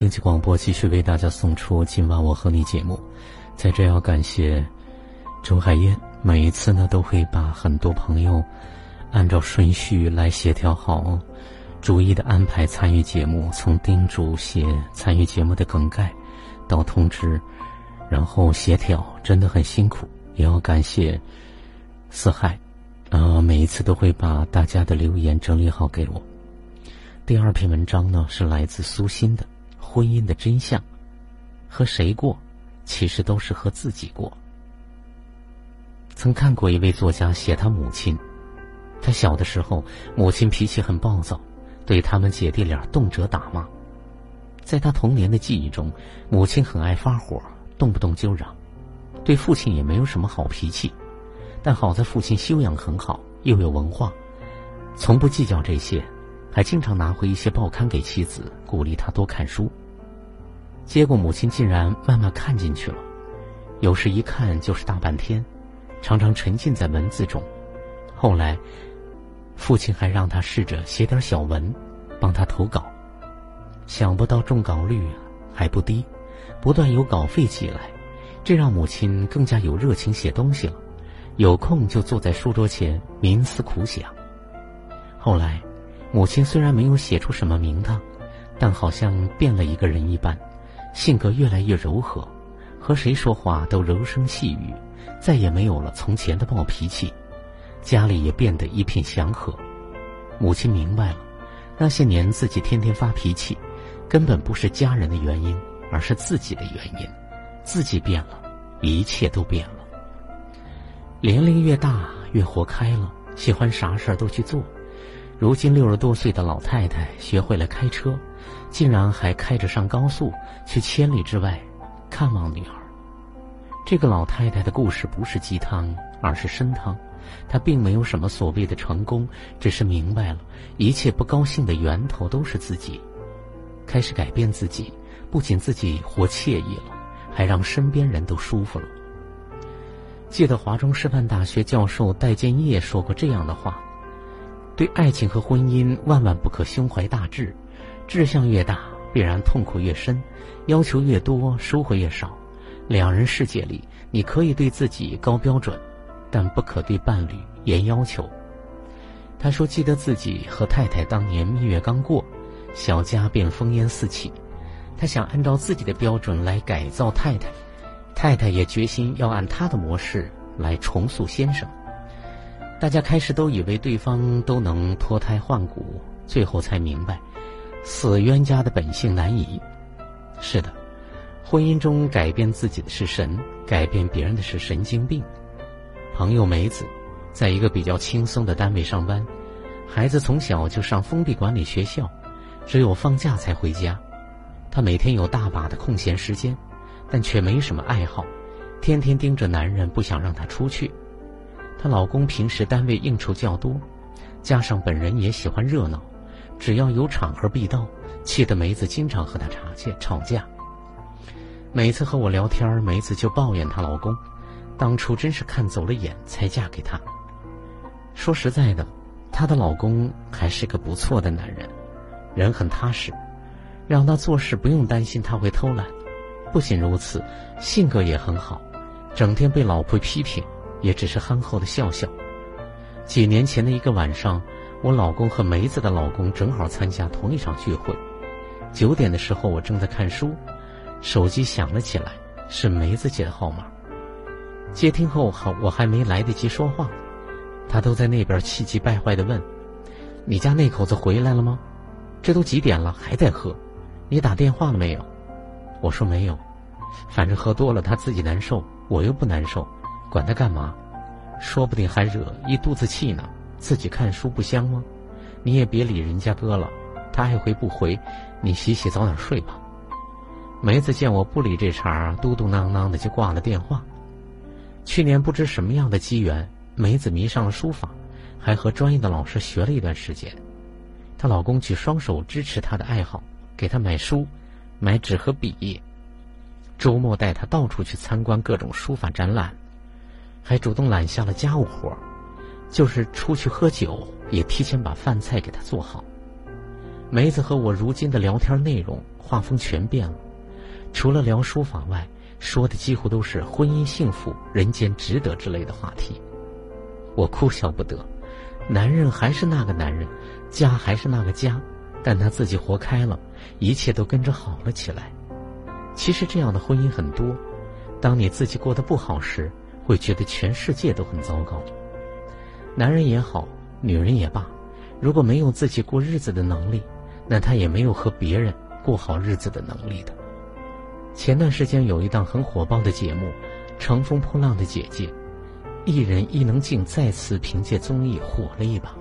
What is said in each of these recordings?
经济广播继续为大家送出今晚我和你节目，在这要感谢周海燕，每一次呢都会把很多朋友按照顺序来协调好，逐一的安排参与节目，从叮嘱写参与节目的梗概到通知，然后协调，真的很辛苦。也要感谢四海，呃，每一次都会把大家的留言整理好给我。第二篇文章呢是来自苏欣的。婚姻的真相，和谁过，其实都是和自己过。曾看过一位作家写他母亲，他小的时候，母亲脾气很暴躁，对他们姐弟俩动辄打骂。在他童年的记忆中，母亲很爱发火，动不动就嚷，对父亲也没有什么好脾气。但好在父亲修养很好，又有文化，从不计较这些。还经常拿回一些报刊给妻子，鼓励她多看书。结果母亲竟然慢慢看进去了，有时一看就是大半天，常常沉浸在文字中。后来，父亲还让他试着写点小文，帮他投稿。想不到中稿率还不低，不断有稿费寄来，这让母亲更加有热情写东西了。有空就坐在书桌前冥思苦想。后来。母亲虽然没有写出什么名堂，但好像变了一个人一般，性格越来越柔和，和谁说话都柔声细语，再也没有了从前的暴脾气，家里也变得一片祥和。母亲明白了，那些年自己天天发脾气，根本不是家人的原因，而是自己的原因。自己变了，一切都变了。年龄越大，越活开了，喜欢啥事儿都去做。如今六十多岁的老太太学会了开车，竟然还开着上高速去千里之外看望女儿。这个老太太的故事不是鸡汤，而是参汤。她并没有什么所谓的成功，只是明白了一切不高兴的源头都是自己，开始改变自己，不仅自己活惬意了，还让身边人都舒服了。记得华中师范大学教授戴建业说过这样的话。对爱情和婚姻，万万不可胸怀大志，志向越大，必然痛苦越深，要求越多，收获越少。两人世界里，你可以对自己高标准，但不可对伴侣严要求。他说：“记得自己和太太当年蜜月刚过，小家便烽烟四起。他想按照自己的标准来改造太太，太太也决心要按他的模式来重塑先生。”大家开始都以为对方都能脱胎换骨，最后才明白，死冤家的本性难移。是的，婚姻中改变自己的是神，改变别人的是神经病。朋友梅子，在一个比较轻松的单位上班，孩子从小就上封闭管理学校，只有放假才回家。她每天有大把的空闲时间，但却没什么爱好，天天盯着男人，不想让他出去。她老公平时单位应酬较多，加上本人也喜欢热闹，只要有场合必到，气得梅子经常和他吵架。吵架。每次和我聊天，梅子就抱怨她老公，当初真是看走了眼才嫁给他。说实在的，她的老公还是个不错的男人，人很踏实，让他做事不用担心他会偷懒。不仅如此，性格也很好，整天被老婆批评。也只是憨厚的笑笑。几年前的一个晚上，我老公和梅子的老公正好参加同一场聚会。九点的时候，我正在看书，手机响了起来，是梅子姐的号码。接听后，好，我还没来得及说话，她都在那边气急败坏地问：“你家那口子回来了吗？这都几点了，还在喝？你打电话了没有？”我说没有，反正喝多了他自己难受，我又不难受。管他干嘛，说不定还惹一肚子气呢。自己看书不香吗？你也别理人家哥了，他爱回不回，你洗洗早点睡吧。梅子见我不理这茬，嘟嘟囔囔的就挂了电话。去年不知什么样的机缘，梅子迷上了书法，还和专业的老师学了一段时间。她老公举双手支持她的爱好，给她买书、买纸和笔，周末带她到处去参观各种书法展览。还主动揽下了家务活就是出去喝酒，也提前把饭菜给他做好。梅子和我如今的聊天内容画风全变了，除了聊书法外，说的几乎都是婚姻幸福、人间值得之类的话题。我哭笑不得，男人还是那个男人，家还是那个家，但他自己活开了，一切都跟着好了起来。其实这样的婚姻很多，当你自己过得不好时，会觉得全世界都很糟糕。男人也好，女人也罢，如果没有自己过日子的能力，那他也没有和别人过好日子的能力的。前段时间有一档很火爆的节目《乘风破浪的姐姐》，艺人伊能静再次凭借综艺火了一把。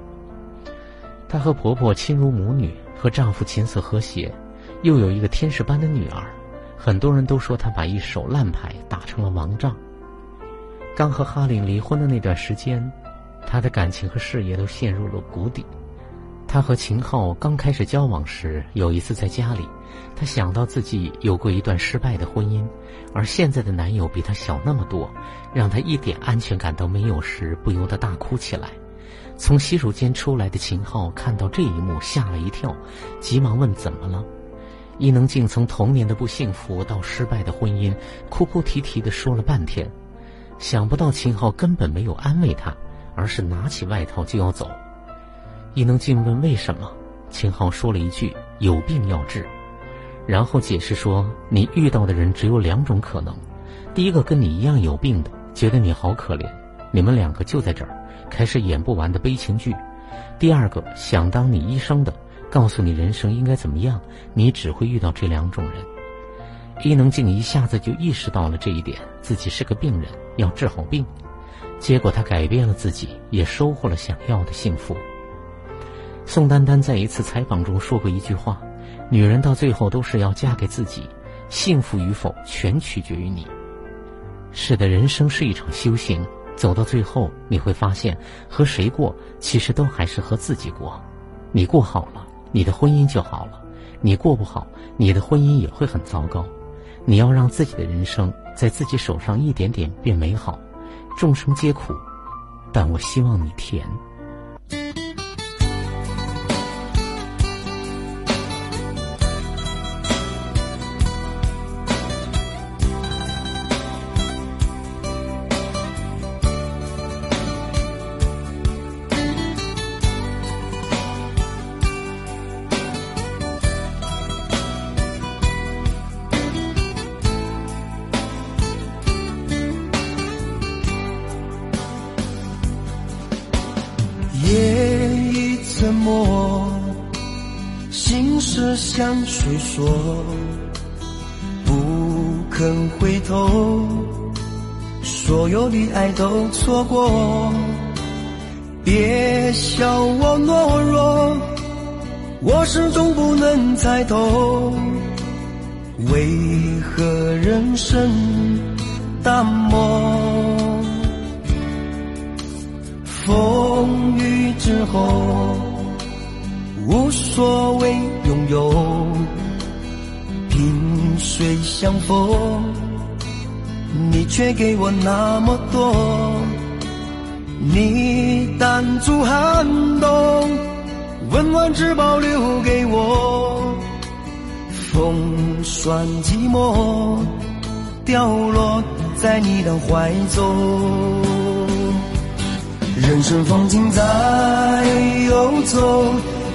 她和婆婆亲如母女，和丈夫琴瑟和谐，又有一个天使般的女儿。很多人都说她把一手烂牌打成了王仗。刚和哈林离婚的那段时间，她的感情和事业都陷入了谷底。她和秦昊刚开始交往时，有一次在家里，她想到自己有过一段失败的婚姻，而现在的男友比她小那么多，让她一点安全感都没有时，不由得大哭起来。从洗手间出来的秦昊看到这一幕，吓了一跳，急忙问：“怎么了？”伊能静从童年的不幸福到失败的婚姻，哭哭啼啼的说了半天，想不到秦昊根本没有安慰他，而是拿起外套就要走。伊能静问为什么，秦昊说了一句：“有病要治。”然后解释说：“你遇到的人只有两种可能，第一个跟你一样有病的，觉得你好可怜，你们两个就在这儿，开始演不完的悲情剧；第二个想当你医生的，告诉你人生应该怎么样，你只会遇到这两种人。”伊能静一下子就意识到了这一点，自己是个病人，要治好病。结果她改变了自己，也收获了想要的幸福。宋丹丹在一次采访中说过一句话：“女人到最后都是要嫁给自己，幸福与否全取决于你。”是的，人生是一场修行，走到最后你会发现，和谁过其实都还是和自己过。你过好了，你的婚姻就好了；你过不好，你的婚姻也会很糟糕。你要让自己的人生在自己手上一点点变美好。众生皆苦，但我希望你甜。向谁说？不肯回头，所有的爱都错过。别笑我懦弱，我始终不能猜透，为何人生淡漠？风雨之后。无所谓拥有，萍水相逢，你却给我那么多。你挡住寒冬，温暖只保留给我。风霜寂寞，掉落在你的怀中。人生风景在游走。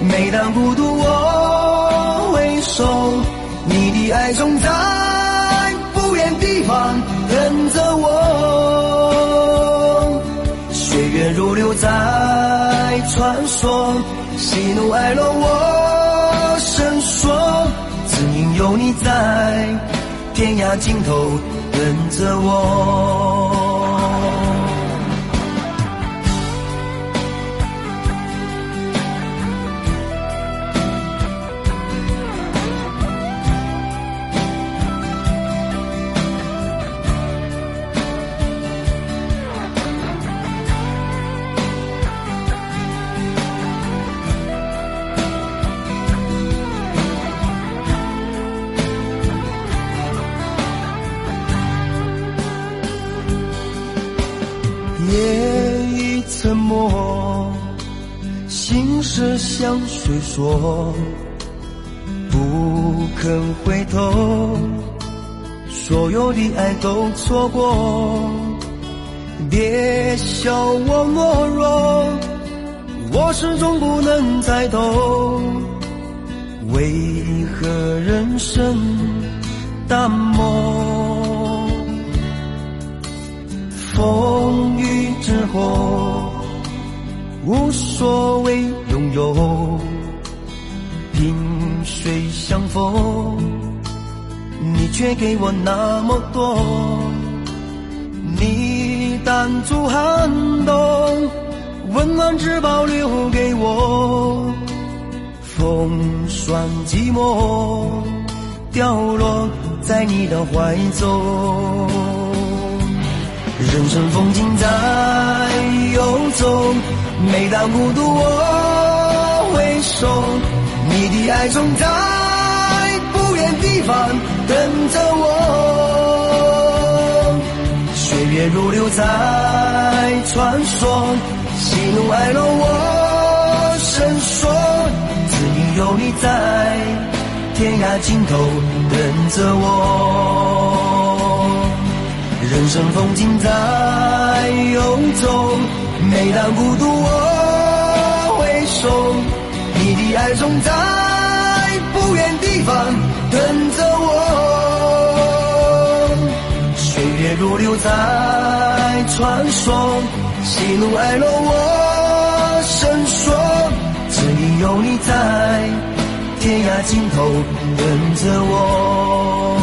每当孤独，我回首，你的爱总在不远地方等着我。岁月如流在穿梭，喜怒哀乐我深锁，只因有你在天涯尽头等着我。向谁说？不肯回头，所有的爱都错过。别笑我懦弱，我始终不能猜透，为何人生淡漠？风雨之后，无所谓拥有。萍水相逢，你却给我那么多。你挡住寒冬，温暖只保留给我。风霜寂寞，掉落在你的怀中。人生风景在游走，每当孤独我回首。你的爱总在不远地方等着我，岁月如流在穿梭，喜怒哀乐我深锁，只因有你在天涯尽头等着我。人生风景在游走，每当孤独我回首。你的爱总在不远地方等着我，岁月如流在传说，喜怒哀乐我深锁，只因有你在天涯尽头等着我。